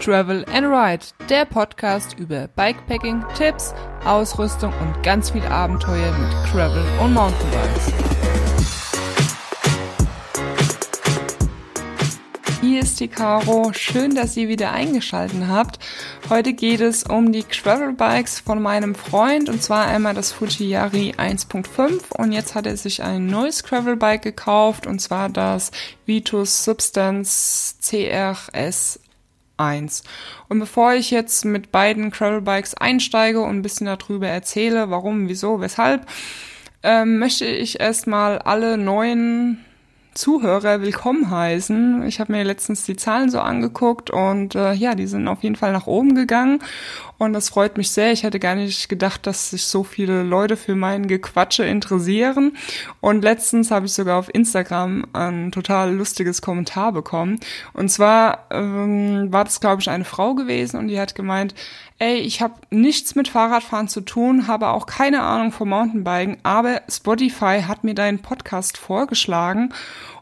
Travel and Ride, der Podcast über Bikepacking, Tipps, Ausrüstung und ganz viel Abenteuer mit Travel und Mountainbikes. Hier ist die Caro. Schön, dass ihr wieder eingeschaltet habt. Heute geht es um die Travel Bikes von meinem Freund und zwar einmal das Fuji Yari 1.5 und jetzt hat er sich ein neues Travel Bike gekauft und zwar das Vitus Substance CRS 1. Und bevor ich jetzt mit beiden Gravelbikes einsteige und ein bisschen darüber erzähle, warum, wieso, weshalb, ähm, möchte ich erstmal alle neuen Zuhörer willkommen heißen. Ich habe mir letztens die Zahlen so angeguckt und äh, ja, die sind auf jeden Fall nach oben gegangen und das freut mich sehr. Ich hätte gar nicht gedacht, dass sich so viele Leute für mein Gequatsche interessieren und letztens habe ich sogar auf Instagram ein total lustiges Kommentar bekommen und zwar ähm, war das glaube ich eine Frau gewesen und die hat gemeint, ey, ich habe nichts mit Fahrradfahren zu tun, habe auch keine Ahnung vom Mountainbiken, aber Spotify hat mir deinen Podcast vorgeschlagen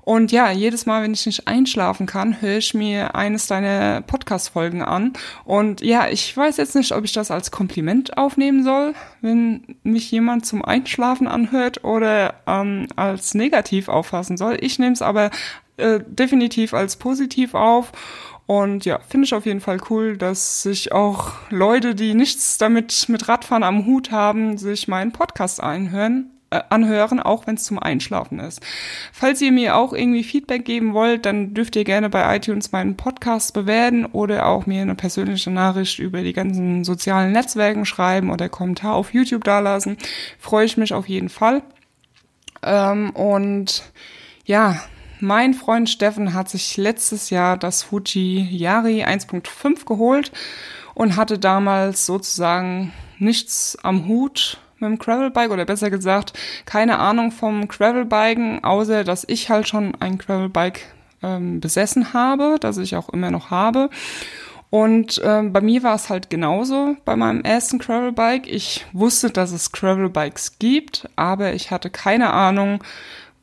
und ja, jedes Mal, wenn ich nicht einschlafen kann, höre ich mir eines deiner Podcast-Folgen an. Und ja, ich weiß jetzt nicht, ob ich das als Kompliment aufnehmen soll, wenn mich jemand zum Einschlafen anhört oder ähm, als negativ auffassen soll. Ich nehme es aber äh, definitiv als positiv auf. Und ja, finde ich auf jeden Fall cool, dass sich auch Leute, die nichts damit mit Radfahren am Hut haben, sich meinen Podcast einhören anhören, auch wenn es zum Einschlafen ist. Falls ihr mir auch irgendwie Feedback geben wollt, dann dürft ihr gerne bei iTunes meinen Podcast bewerten oder auch mir eine persönliche Nachricht über die ganzen sozialen Netzwerken schreiben oder Kommentar auf YouTube dalassen. Freue ich mich auf jeden Fall. Ähm, und ja, mein Freund Steffen hat sich letztes Jahr das Fuji Yari 1.5 geholt und hatte damals sozusagen nichts am Hut mit dem Gravelbike oder besser gesagt keine Ahnung vom Gravelbiken, außer dass ich halt schon ein Gravelbike ähm, besessen habe, das ich auch immer noch habe. Und ähm, bei mir war es halt genauso bei meinem ersten Gravelbike. Ich wusste, dass es Gravelbikes gibt, aber ich hatte keine Ahnung,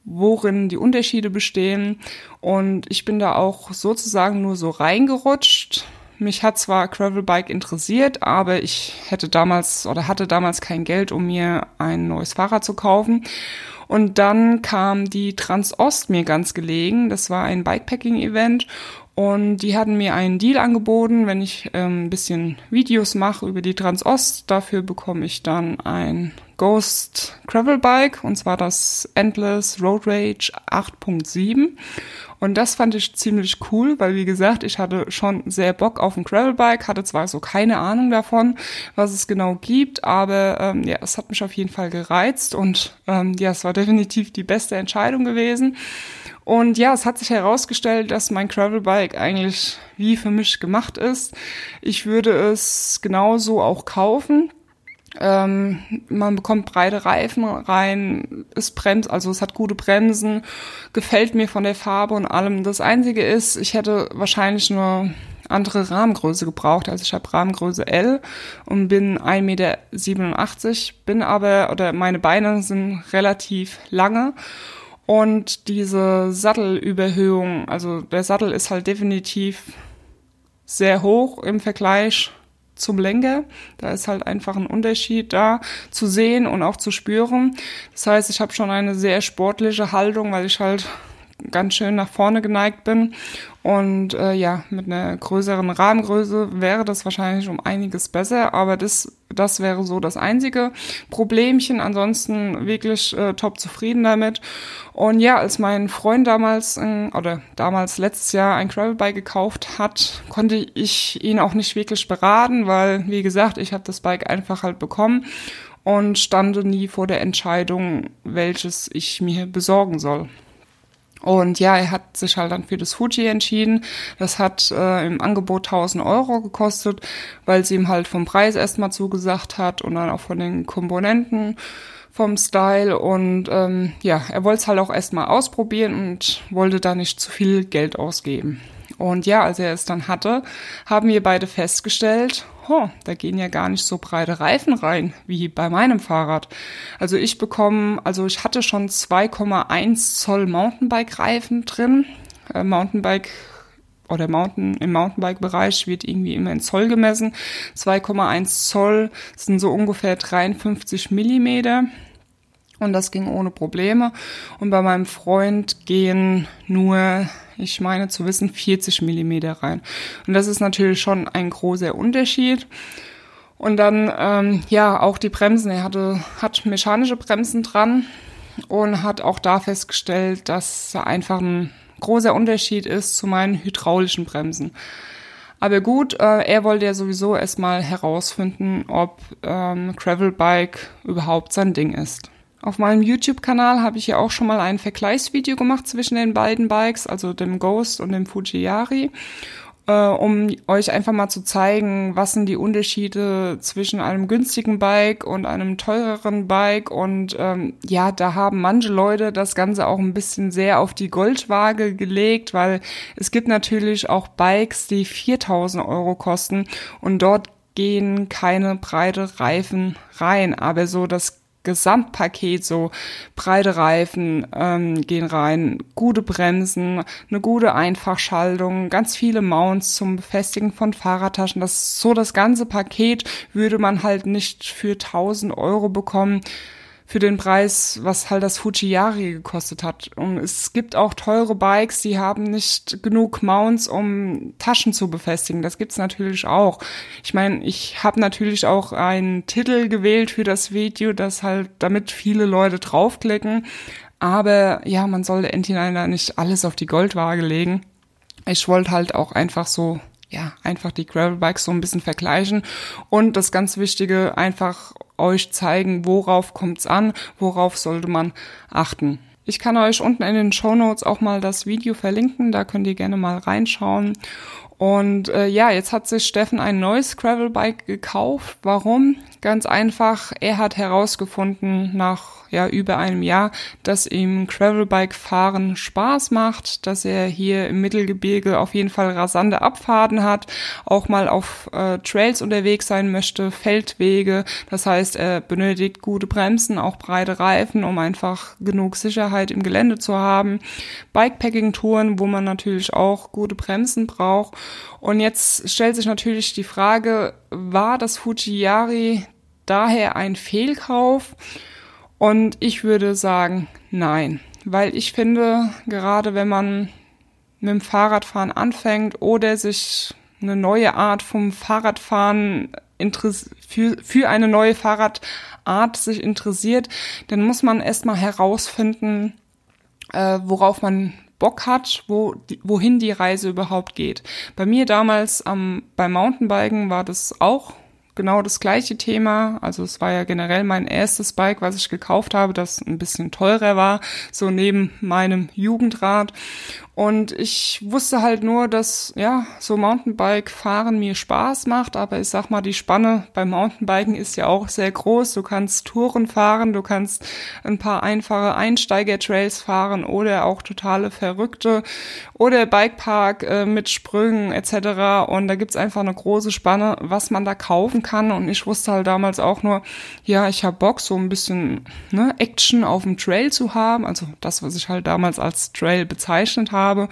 worin die Unterschiede bestehen. Und ich bin da auch sozusagen nur so reingerutscht mich hat zwar Gravelbike interessiert, aber ich hätte damals oder hatte damals kein Geld, um mir ein neues Fahrrad zu kaufen. Und dann kam die Transost mir ganz gelegen. Das war ein Bikepacking-Event und die hatten mir einen Deal angeboten, wenn ich ähm, ein bisschen Videos mache über die Transost. Dafür bekomme ich dann ein Ghost Gravel Bike und zwar das Endless Road Rage 8.7. Und das fand ich ziemlich cool, weil wie gesagt, ich hatte schon sehr Bock auf ein Gravelbike, hatte zwar so keine Ahnung davon, was es genau gibt, aber ähm, ja, es hat mich auf jeden Fall gereizt und ähm, ja, es war definitiv die beste Entscheidung gewesen. Und ja, es hat sich herausgestellt, dass mein Gravelbike eigentlich wie für mich gemacht ist. Ich würde es genauso auch kaufen. Ähm, man bekommt breite Reifen rein, es bremst, also es hat gute Bremsen, gefällt mir von der Farbe und allem. Das Einzige ist, ich hätte wahrscheinlich eine andere Rahmengröße gebraucht. Also ich habe Rahmengröße L und bin 1,87 Meter, bin aber, oder meine Beine sind relativ lange. Und diese Sattelüberhöhung, also der Sattel ist halt definitiv sehr hoch im Vergleich zum Lenker. Da ist halt einfach ein Unterschied da zu sehen und auch zu spüren. Das heißt, ich habe schon eine sehr sportliche Haltung, weil ich halt ganz schön nach vorne geneigt bin. Und äh, ja, mit einer größeren Rahmengröße wäre das wahrscheinlich um einiges besser, aber das, das wäre so das einzige Problemchen. Ansonsten wirklich äh, top zufrieden damit. Und ja, als mein Freund damals, äh, oder damals letztes Jahr ein Gravelbike gekauft hat, konnte ich ihn auch nicht wirklich beraten, weil, wie gesagt, ich habe das Bike einfach halt bekommen und stande nie vor der Entscheidung, welches ich mir besorgen soll. Und ja, er hat sich halt dann für das Fuji entschieden. Das hat äh, im Angebot 1000 Euro gekostet, weil sie ihm halt vom Preis erstmal zugesagt hat und dann auch von den Komponenten vom Style. Und ähm, ja, er wollte es halt auch erstmal ausprobieren und wollte da nicht zu viel Geld ausgeben. Und ja, als er es dann hatte, haben wir beide festgestellt, oh, da gehen ja gar nicht so breite Reifen rein wie bei meinem Fahrrad. Also ich bekomme, also ich hatte schon 2,1 Zoll Mountainbike-Reifen drin. Äh, Mountainbike oder Mountain, im Mountainbike-Bereich wird irgendwie immer in Zoll gemessen. 2,1 Zoll sind so ungefähr 53 Millimeter. Und das ging ohne Probleme. Und bei meinem Freund gehen nur, ich meine zu wissen, 40 Millimeter rein. Und das ist natürlich schon ein großer Unterschied. Und dann, ähm, ja, auch die Bremsen. Er hatte, hat mechanische Bremsen dran und hat auch da festgestellt, dass einfach ein großer Unterschied ist zu meinen hydraulischen Bremsen. Aber gut, äh, er wollte ja sowieso erstmal herausfinden, ob ähm, Gravelbike überhaupt sein Ding ist. Auf meinem YouTube-Kanal habe ich ja auch schon mal ein Vergleichsvideo gemacht zwischen den beiden Bikes, also dem Ghost und dem Fujiyari äh, um euch einfach mal zu zeigen, was sind die Unterschiede zwischen einem günstigen Bike und einem teureren Bike. Und ähm, ja, da haben manche Leute das Ganze auch ein bisschen sehr auf die Goldwaage gelegt, weil es gibt natürlich auch Bikes, die 4000 Euro kosten und dort gehen keine breite Reifen rein. Aber so das Gesamtpaket, so breite Reifen ähm, gehen rein, gute Bremsen, eine gute Einfachschaltung, ganz viele Mounts zum Befestigen von Fahrradtaschen. Das so das ganze Paket würde man halt nicht für 1000 Euro bekommen für den Preis, was halt das Fujiyari gekostet hat. Und es gibt auch teure Bikes, die haben nicht genug Mounts, um Taschen zu befestigen. Das gibt's natürlich auch. Ich meine, ich habe natürlich auch einen Titel gewählt für das Video, das halt, damit viele Leute draufklicken. Aber ja, man sollte Entininer nicht alles auf die Goldwaage legen. Ich wollte halt auch einfach so ja, einfach die Gravelbikes so ein bisschen vergleichen und das ganz Wichtige einfach euch zeigen, worauf kommt's an, worauf sollte man achten. Ich kann euch unten in den Show Notes auch mal das Video verlinken, da könnt ihr gerne mal reinschauen. Und äh, ja, jetzt hat sich Steffen ein neues Gravelbike gekauft. Warum? Ganz einfach, er hat herausgefunden nach ja über einem Jahr, dass ihm Gravelbike fahren Spaß macht, dass er hier im Mittelgebirge auf jeden Fall rasante Abfahrten hat, auch mal auf äh, Trails unterwegs sein möchte, Feldwege. Das heißt, er benötigt gute Bremsen, auch breite Reifen, um einfach genug Sicherheit im Gelände zu haben. Bikepacking-Touren, wo man natürlich auch gute Bremsen braucht. Und jetzt stellt sich natürlich die Frage, war das Fujiyari daher ein Fehlkauf? Und ich würde sagen, nein. Weil ich finde, gerade wenn man mit dem Fahrradfahren anfängt oder sich eine neue Art vom Fahrradfahren für, für eine neue Fahrradart sich interessiert, dann muss man erstmal herausfinden, äh, worauf man Bock hat, wo, wohin die Reise überhaupt geht. Bei mir damals am, beim Mountainbiken war das auch genau das gleiche Thema. Also es war ja generell mein erstes Bike, was ich gekauft habe, das ein bisschen teurer war, so neben meinem Jugendrad. Und ich wusste halt nur, dass ja, so Mountainbike fahren mir Spaß macht, aber ich sag mal, die Spanne beim Mountainbiken ist ja auch sehr groß. Du kannst Touren fahren, du kannst ein paar einfache Einsteiger-Trails fahren oder auch totale Verrückte oder Bikepark äh, mit Sprüngen etc. Und da gibt's einfach eine große Spanne, was man da kaufen kann. Und ich wusste halt damals auch nur, ja, ich habe Bock, so ein bisschen ne, Action auf dem Trail zu haben. Also das, was ich halt damals als Trail bezeichnet habe habe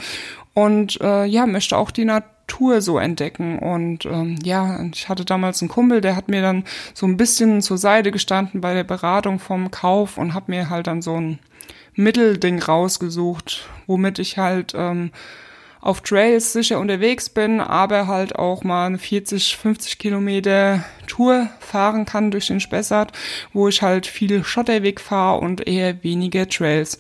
und äh, ja, möchte auch die Natur so entdecken. Und ähm, ja, ich hatte damals einen Kumpel, der hat mir dann so ein bisschen zur Seite gestanden bei der Beratung vom Kauf und hat mir halt dann so ein Mittelding rausgesucht, womit ich halt ähm, auf Trails sicher unterwegs bin, aber halt auch mal eine 40, 50 Kilometer Tour fahren kann durch den Spessart, wo ich halt viel Schotterweg fahre und eher weniger Trails.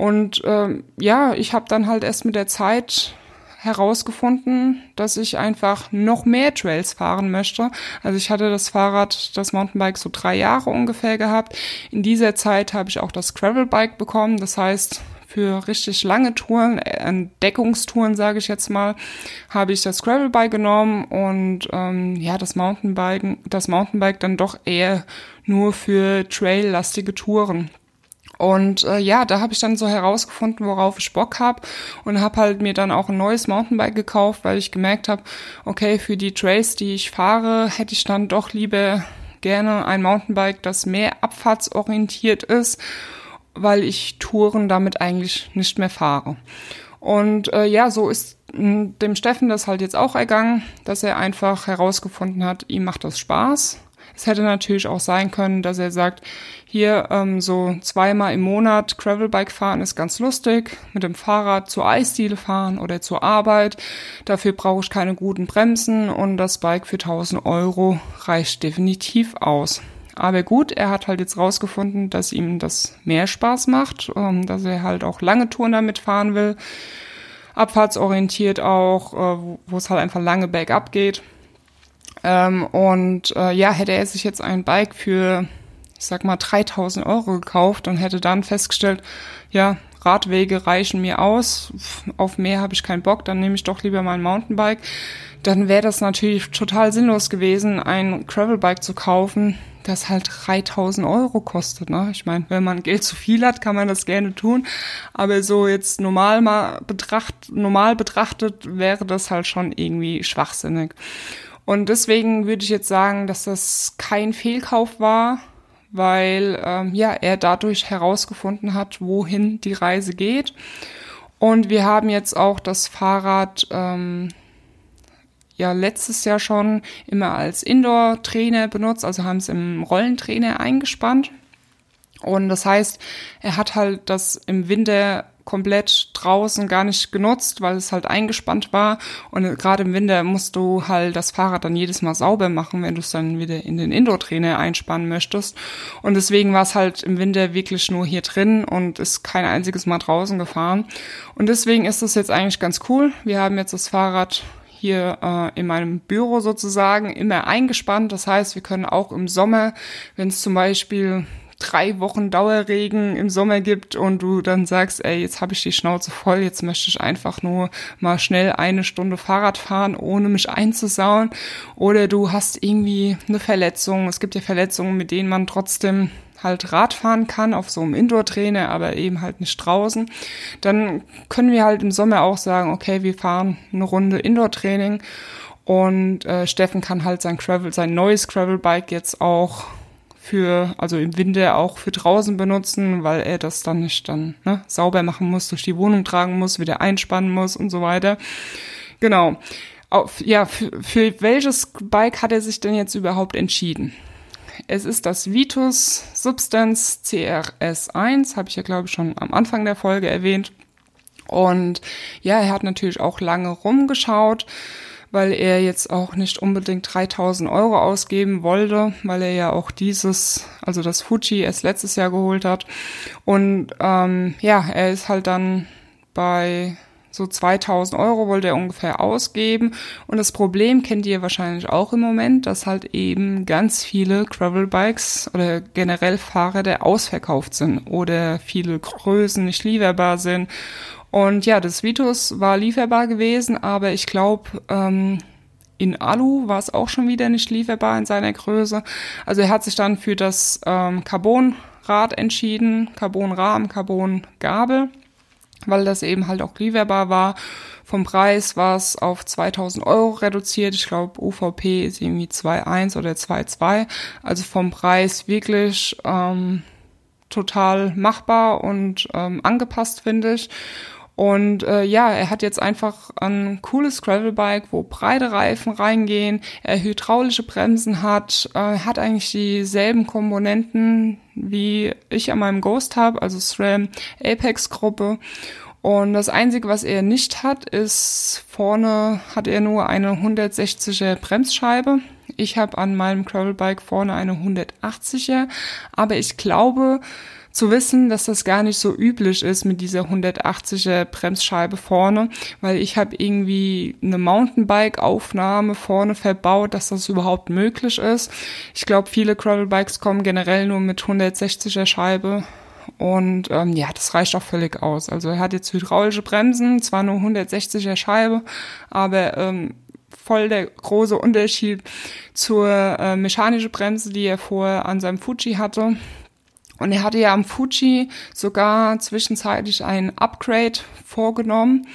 Und ähm, ja, ich habe dann halt erst mit der Zeit herausgefunden, dass ich einfach noch mehr Trails fahren möchte. Also ich hatte das Fahrrad, das Mountainbike so drei Jahre ungefähr gehabt. In dieser Zeit habe ich auch das Gravelbike bekommen. Das heißt, für richtig lange Touren, Entdeckungstouren sage ich jetzt mal, habe ich das Gravelbike genommen und ähm, ja, das Mountainbike, das Mountainbike dann doch eher nur für traillastige Touren. Und äh, ja, da habe ich dann so herausgefunden, worauf ich Bock habe und habe halt mir dann auch ein neues Mountainbike gekauft, weil ich gemerkt habe, okay, für die Trails, die ich fahre, hätte ich dann doch lieber gerne ein Mountainbike, das mehr abfahrtsorientiert ist, weil ich Touren damit eigentlich nicht mehr fahre. Und äh, ja, so ist dem Steffen das halt jetzt auch ergangen, dass er einfach herausgefunden hat, ihm macht das Spaß. Es hätte natürlich auch sein können, dass er sagt, hier ähm, so zweimal im Monat Gravelbike fahren ist ganz lustig, mit dem Fahrrad zur Eisdiele fahren oder zur Arbeit. Dafür brauche ich keine guten Bremsen und das Bike für 1000 Euro reicht definitiv aus. Aber gut, er hat halt jetzt rausgefunden, dass ihm das mehr Spaß macht, ähm, dass er halt auch lange Touren damit fahren will. Abfahrtsorientiert auch, äh, wo es halt einfach lange bergab geht. Ähm, und äh, ja, hätte er sich jetzt ein Bike für, ich sag mal, 3000 Euro gekauft und hätte dann festgestellt, ja, Radwege reichen mir aus, auf mehr habe ich keinen Bock, dann nehme ich doch lieber mein Mountainbike. Dann wäre das natürlich total sinnlos gewesen, ein Gravelbike zu kaufen, das halt 3000 Euro kostet. Ne? Ich meine, wenn man Geld zu viel hat, kann man das gerne tun. Aber so jetzt normal mal betracht, normal betrachtet wäre das halt schon irgendwie schwachsinnig. Und deswegen würde ich jetzt sagen, dass das kein Fehlkauf war, weil ähm, ja er dadurch herausgefunden hat, wohin die Reise geht. Und wir haben jetzt auch das Fahrrad ähm, ja letztes Jahr schon immer als Indoor-Trainer benutzt, also haben es im Rollentrainer eingespannt. Und das heißt, er hat halt das im Winter komplett draußen gar nicht genutzt, weil es halt eingespannt war. Und gerade im Winter musst du halt das Fahrrad dann jedes Mal sauber machen, wenn du es dann wieder in den Indoor-Trainer einspannen möchtest. Und deswegen war es halt im Winter wirklich nur hier drin und ist kein einziges Mal draußen gefahren. Und deswegen ist das jetzt eigentlich ganz cool. Wir haben jetzt das Fahrrad hier äh, in meinem Büro sozusagen immer eingespannt. Das heißt, wir können auch im Sommer, wenn es zum Beispiel drei Wochen Dauerregen im Sommer gibt und du dann sagst, ey, jetzt habe ich die Schnauze voll, jetzt möchte ich einfach nur mal schnell eine Stunde Fahrrad fahren, ohne mich einzusauen. Oder du hast irgendwie eine Verletzung. Es gibt ja Verletzungen, mit denen man trotzdem halt Rad fahren kann auf so einem Indoor-Trainer, aber eben halt nicht draußen, dann können wir halt im Sommer auch sagen, okay, wir fahren eine Runde Indoor-Training und äh, Steffen kann halt sein Gravel, sein neues Gravel-Bike jetzt auch für, also im Winter auch für draußen benutzen, weil er das dann nicht dann ne, sauber machen muss, durch die Wohnung tragen muss, wieder einspannen muss und so weiter. Genau. Auf, ja, für, für welches Bike hat er sich denn jetzt überhaupt entschieden? Es ist das Vitus Substance CRS1, habe ich ja glaube ich schon am Anfang der Folge erwähnt. Und ja, er hat natürlich auch lange rumgeschaut weil er jetzt auch nicht unbedingt 3000 Euro ausgeben wollte, weil er ja auch dieses, also das Fuji erst letztes Jahr geholt hat. Und ähm, ja, er ist halt dann bei so 2000 Euro wollte er ungefähr ausgeben. Und das Problem kennt ihr wahrscheinlich auch im Moment, dass halt eben ganz viele Gravel-Bikes oder generell Fahrräder ausverkauft sind oder viele Größen nicht lieferbar sind und ja, das Vitus war lieferbar gewesen, aber ich glaube, ähm, in Alu war es auch schon wieder nicht lieferbar in seiner Größe. Also er hat sich dann für das ähm, Carbonrad entschieden, Carbonrahmen, Carbongabel, weil das eben halt auch lieferbar war. Vom Preis war es auf 2000 Euro reduziert. Ich glaube, UVP ist irgendwie 2,1 oder 2,2. Also vom Preis wirklich ähm, total machbar und ähm, angepasst, finde ich. Und äh, ja, er hat jetzt einfach ein cooles Gravelbike, wo breite Reifen reingehen, er hydraulische Bremsen hat, äh, hat eigentlich dieselben Komponenten wie ich an meinem Ghost habe, also SRAM Apex Gruppe. Und das Einzige, was er nicht hat, ist vorne hat er nur eine 160er Bremsscheibe. Ich habe an meinem Gravelbike vorne eine 180er, aber ich glaube, zu wissen, dass das gar nicht so üblich ist mit dieser 180er Bremsscheibe vorne, weil ich habe irgendwie eine Mountainbike-Aufnahme vorne verbaut, dass das überhaupt möglich ist. Ich glaube, viele Gravelbikes kommen generell nur mit 160er Scheibe und ähm, ja, das reicht auch völlig aus. Also er hat jetzt hydraulische Bremsen, zwar nur 160er Scheibe, aber ähm, voll der große Unterschied zur äh, mechanischen Bremse, die er vorher an seinem Fuji hatte. Und er hatte ja am Fuji sogar zwischenzeitlich ein Upgrade vorgenommen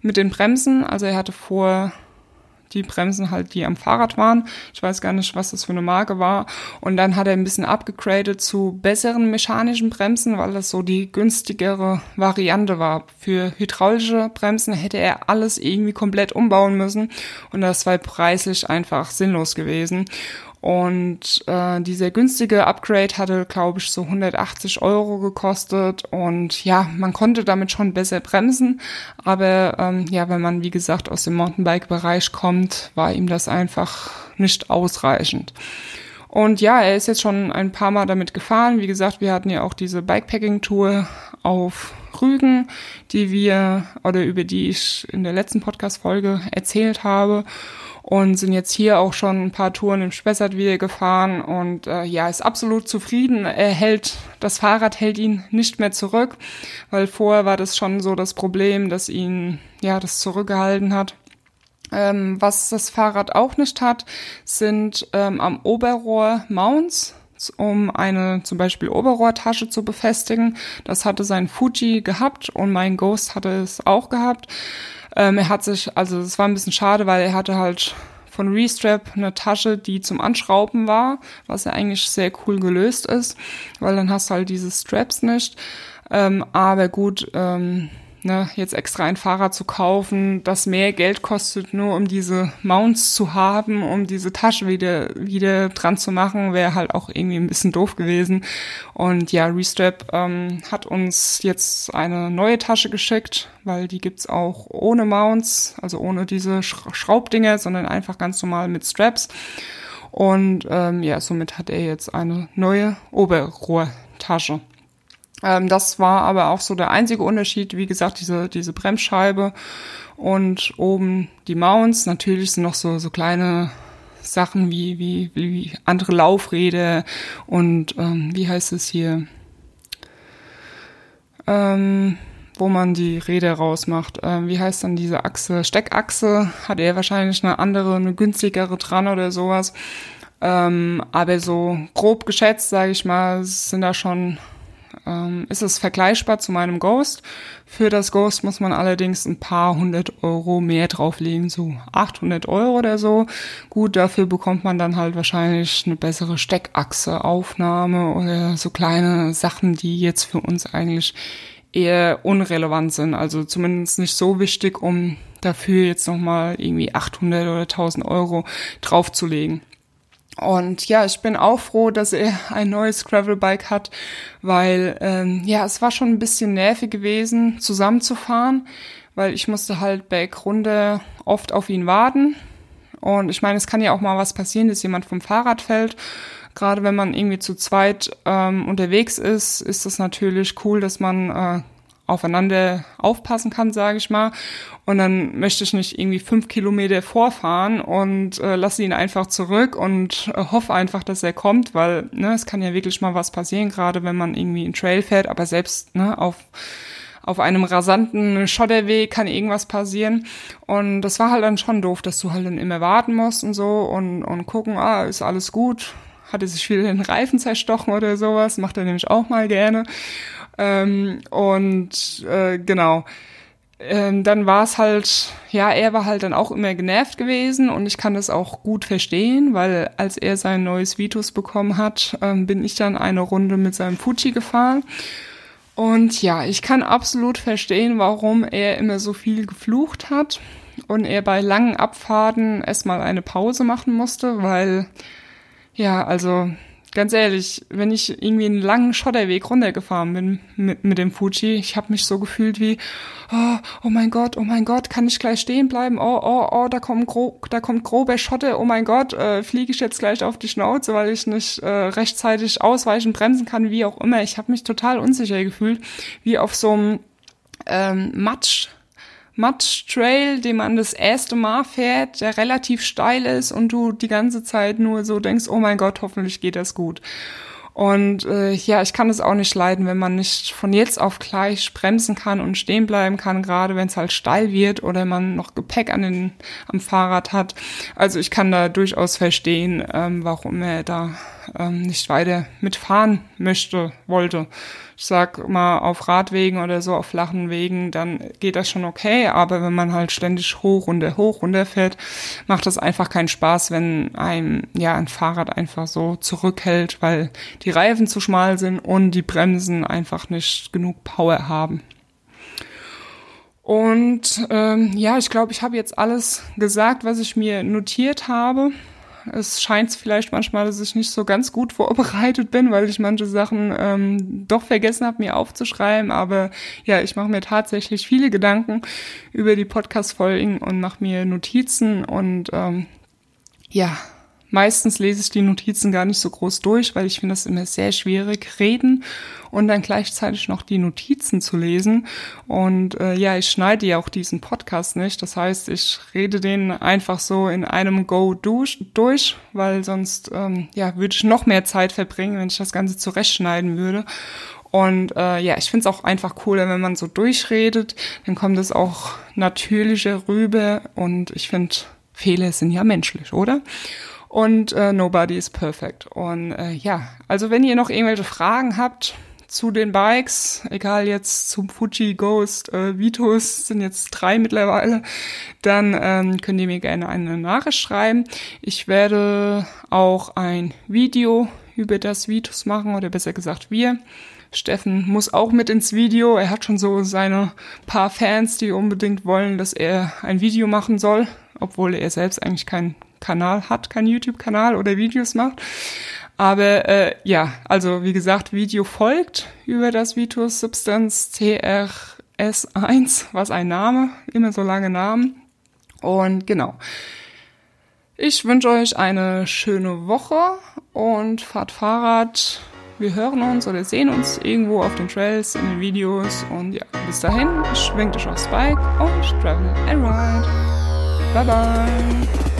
mit den Bremsen. Also er hatte vor die Bremsen halt, die am Fahrrad waren. Ich weiß gar nicht, was das für eine Marke war. Und dann hat er ein bisschen abgegradet zu besseren mechanischen Bremsen, weil das so die günstigere Variante war. Für hydraulische Bremsen hätte er alles irgendwie komplett umbauen müssen. Und das war preislich einfach sinnlos gewesen. Und äh, dieser günstige Upgrade hatte, glaube ich, so 180 Euro gekostet. Und ja, man konnte damit schon besser bremsen. Aber ähm, ja, wenn man, wie gesagt, aus dem Mountainbike-Bereich kommt, war ihm das einfach nicht ausreichend. Und ja, er ist jetzt schon ein paar Mal damit gefahren. Wie gesagt, wir hatten ja auch diese Bikepacking-Tour auf Rügen, die wir oder über die ich in der letzten Podcast-Folge erzählt habe und sind jetzt hier auch schon ein paar Touren im Spessart wieder gefahren und äh, ja, ist absolut zufrieden. Er hält, das Fahrrad hält ihn nicht mehr zurück, weil vorher war das schon so das Problem, dass ihn ja das zurückgehalten hat. Ähm, was das Fahrrad auch nicht hat, sind ähm, am Oberrohr Mounts um eine zum Beispiel Oberrohrtasche zu befestigen. Das hatte sein Fuji gehabt und mein Ghost hatte es auch gehabt. Ähm, er hat sich, also es war ein bisschen schade, weil er hatte halt von Restrap eine Tasche, die zum Anschrauben war, was ja eigentlich sehr cool gelöst ist, weil dann hast du halt diese Straps nicht. Ähm, aber gut, ähm, ne, jetzt extra ein Fahrrad zu kaufen, das mehr Geld kostet, nur um diese Mounts zu haben, um diese Tasche wieder, wieder dran zu machen, wäre halt auch irgendwie ein bisschen doof gewesen. Und ja, Restrap ähm, hat uns jetzt eine neue Tasche geschickt, weil die gibt's auch ohne Mounts, also ohne diese Schraubdinger, sondern einfach ganz normal mit Straps. Und ähm, ja, somit hat er jetzt eine neue Oberrohrtasche. Ähm, das war aber auch so der einzige Unterschied. Wie gesagt, diese, diese Bremsscheibe und oben die Mounts. Natürlich sind noch so, so kleine Sachen wie, wie, wie andere Laufräder und ähm, wie heißt es hier? Ähm, wo man die Räder rausmacht. Ähm, wie heißt dann diese Achse? Steckachse hat er wahrscheinlich eine andere, eine günstigere dran oder sowas. Ähm, aber so grob geschätzt, sage ich mal, sind da schon ähm, ist es vergleichbar zu meinem Ghost. Für das Ghost muss man allerdings ein paar hundert Euro mehr drauflegen, so 800 Euro oder so. Gut, dafür bekommt man dann halt wahrscheinlich eine bessere Steckachse, Aufnahme oder so kleine Sachen, die jetzt für uns eigentlich eher unrelevant sind. Also zumindest nicht so wichtig, um dafür jetzt nochmal irgendwie 800 oder 1000 Euro draufzulegen. Und ja, ich bin auch froh, dass er ein neues Gravelbike hat, weil ähm, ja, es war schon ein bisschen nervig gewesen, zusammenzufahren, weil ich musste halt bergrunde oft auf ihn warten. Und ich meine, es kann ja auch mal was passieren, dass jemand vom Fahrrad fällt. Gerade wenn man irgendwie zu zweit ähm, unterwegs ist, ist das natürlich cool, dass man äh, aufeinander aufpassen kann, sage ich mal. Und dann möchte ich nicht irgendwie fünf Kilometer vorfahren und äh, lasse ihn einfach zurück und äh, hoffe einfach, dass er kommt, weil ne, es kann ja wirklich mal was passieren, gerade wenn man irgendwie einen Trail fährt, aber selbst ne, auf auf einem rasanten Schotterweg kann irgendwas passieren. Und das war halt dann schon doof, dass du halt dann immer warten musst und so und, und gucken, ah, ist alles gut, hatte sich wieder den Reifen zerstochen oder sowas, macht er nämlich auch mal gerne. Ähm, und äh, genau. Ähm, dann war es halt, ja, er war halt dann auch immer genervt gewesen und ich kann das auch gut verstehen, weil als er sein neues Vitus bekommen hat, ähm, bin ich dann eine Runde mit seinem Fuji gefahren. Und ja, ich kann absolut verstehen, warum er immer so viel geflucht hat und er bei langen Abfahrten erstmal eine Pause machen musste, weil, ja, also ganz ehrlich, wenn ich irgendwie einen langen Schotterweg runtergefahren bin mit, mit dem Fuji, ich habe mich so gefühlt wie, oh, oh mein Gott, oh mein Gott, kann ich gleich stehen bleiben? Oh, oh, oh, da kommt, gro da kommt grober Schotter, oh mein Gott, äh, fliege ich jetzt gleich auf die Schnauze, weil ich nicht äh, rechtzeitig ausweichen, bremsen kann, wie auch immer. Ich habe mich total unsicher gefühlt, wie auf so einem ähm, Matsch Matsch-Trail, den man das erste Mal fährt, der relativ steil ist und du die ganze Zeit nur so denkst, oh mein Gott, hoffentlich geht das gut. Und äh, ja, ich kann es auch nicht leiden, wenn man nicht von jetzt auf gleich bremsen kann und stehen bleiben kann, gerade wenn es halt steil wird oder man noch Gepäck an den, am Fahrrad hat. Also ich kann da durchaus verstehen, ähm, warum er da ähm, nicht weiter mitfahren möchte, wollte. Ich sag mal, auf Radwegen oder so, auf flachen Wegen, dann geht das schon okay, aber wenn man halt ständig hoch, runter, hoch, runter fährt, macht das einfach keinen Spaß, wenn einem, ja, ein Fahrrad einfach so zurückhält, weil die Reifen zu schmal sind und die Bremsen einfach nicht genug Power haben. Und ähm, ja, ich glaube, ich habe jetzt alles gesagt, was ich mir notiert habe. Es scheint vielleicht manchmal, dass ich nicht so ganz gut vorbereitet bin, weil ich manche Sachen ähm, doch vergessen habe, mir aufzuschreiben. Aber ja, ich mache mir tatsächlich viele Gedanken über die Podcast-Folgen und mache mir Notizen und ähm, ja, Meistens lese ich die Notizen gar nicht so groß durch, weil ich finde das immer sehr schwierig, reden und dann gleichzeitig noch die Notizen zu lesen. Und äh, ja, ich schneide ja auch diesen Podcast nicht. Das heißt, ich rede den einfach so in einem Go durch, durch weil sonst ähm, ja, würde ich noch mehr Zeit verbringen, wenn ich das Ganze zurechtschneiden würde. Und äh, ja, ich finde es auch einfach cooler, wenn man so durchredet, dann kommt es auch natürlicher rüber und ich finde, Fehler sind ja menschlich, oder? Und äh, Nobody is Perfect. Und äh, ja, also wenn ihr noch irgendwelche Fragen habt zu den Bikes, egal jetzt zum Fuji Ghost, äh, Vitus, sind jetzt drei mittlerweile, dann ähm, könnt ihr mir gerne eine Nachricht schreiben. Ich werde auch ein Video über das Vitus machen, oder besser gesagt wir. Steffen muss auch mit ins Video. Er hat schon so seine paar Fans, die unbedingt wollen, dass er ein Video machen soll, obwohl er selbst eigentlich kein Kanal hat, keinen YouTube-Kanal oder Videos macht. Aber äh, ja, also wie gesagt, Video folgt über das Vitus Substance CRS1, was ein Name, immer so lange Namen. Und genau. Ich wünsche euch eine schöne Woche und fahrt Fahrrad. Wir hören uns oder sehen uns irgendwo auf den Trails, in den Videos. Und ja, bis dahin, schwingt euch aufs Bike und travel and ride. Bye bye.